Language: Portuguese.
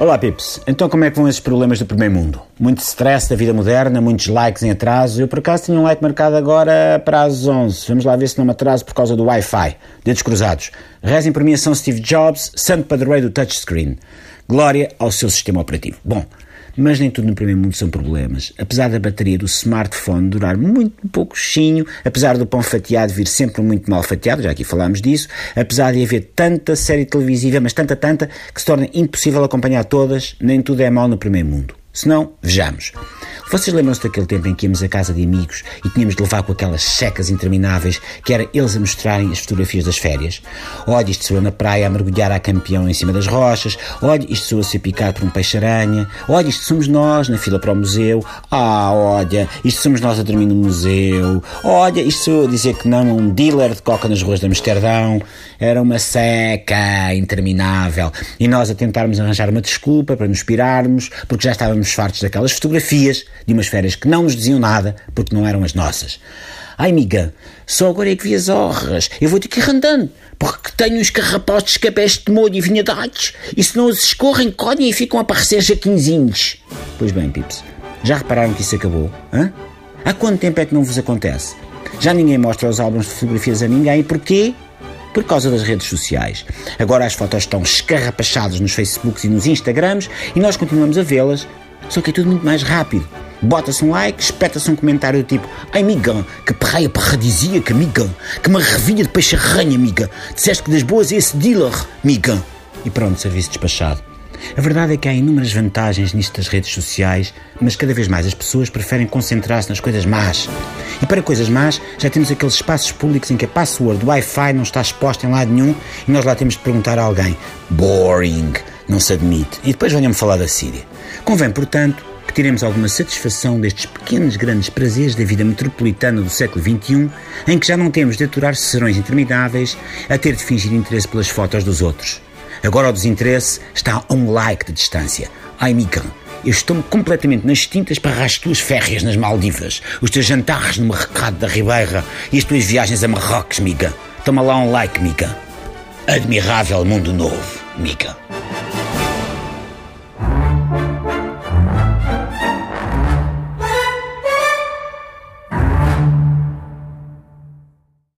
Olá, Pips. Então, como é que vão esses problemas do primeiro mundo? Muito stress da vida moderna, muitos likes em atraso. Eu, por acaso, tinha um like marcado agora para as 11. Vamos lá ver se não me atraso por causa do Wi-Fi. Dedos cruzados. Rezem por mim São Steve Jobs, santo padroeiro do touchscreen. Glória ao seu sistema operativo. Bom, mas nem tudo no primeiro mundo são problemas. Apesar da bateria do smartphone durar muito pouquinho, apesar do pão fatiado vir sempre muito mal fatiado, já aqui falámos disso, apesar de haver tanta série televisiva, mas tanta, tanta, que se torna impossível acompanhar todas, nem tudo é mal no primeiro mundo. Se não, vejamos. Vocês lembram-se daquele tempo em que íamos à casa de amigos e tínhamos de levar com aquelas secas intermináveis que era eles a mostrarem as fotografias das férias? Olha, isto eu na praia a mergulhar a campeão em cima das rochas. Olha, isto eu a ser picado por um peixe-aranha. Olha, isto somos nós na fila para o museu. Ah, olha, isto somos nós a dormir no museu. Olha, isto sou a dizer que não um dealer de coca nas ruas de Amsterdão. Era uma seca interminável. E nós a tentarmos arranjar uma desculpa para nos pirarmos, porque já estávamos fartos daquelas fotografias de umas férias que não nos diziam nada porque não eram as nossas. Ai, amiga, só agora é que vi as honras. Eu vou ter que ir andando, porque tenho uns carrapotes capés de molho e vinhadados, e se não os escorrem, colhem e ficam a parecer jaquinzinhos. Pois bem, Pips, já repararam que isso acabou? Hã? Há quanto tempo é que não vos acontece? Já ninguém mostra os álbuns de fotografias a ninguém, porquê? Por causa das redes sociais. Agora as fotos estão escarrapachadas nos Facebooks e nos Instagrams e nós continuamos a vê-las, só que é tudo muito mais rápido. Bota-se um like, espeta-se um comentário do tipo Ai, amiga, que perreia paradisíaca, amiga, que maravilha de peixe-arranha, amiga, disseste que das boas é esse dealer, amiga. E pronto, serviço despachado. A verdade é que há inúmeras vantagens nisto das redes sociais, mas cada vez mais as pessoas preferem concentrar-se nas coisas más. E para coisas más, já temos aqueles espaços públicos em que a password do Wi-Fi não está exposta em lado nenhum e nós lá temos de perguntar a alguém. Boring, não se admite. E depois venham-me falar da Síria. Convém, portanto, que tiremos alguma satisfação destes pequenos grandes prazeres da vida metropolitana do século XXI, em que já não temos de aturar sessões intermináveis a ter de fingir interesse pelas fotos dos outros. Agora o desinteresse está a um like de distância. Ai, Mikan, eu estou completamente nas tintas para as tuas férias nas Maldivas, os teus jantares no mercado da Ribeira e as tuas viagens a Marrocos, Miga. Toma lá um like, Miga. Admirável mundo novo, Miga.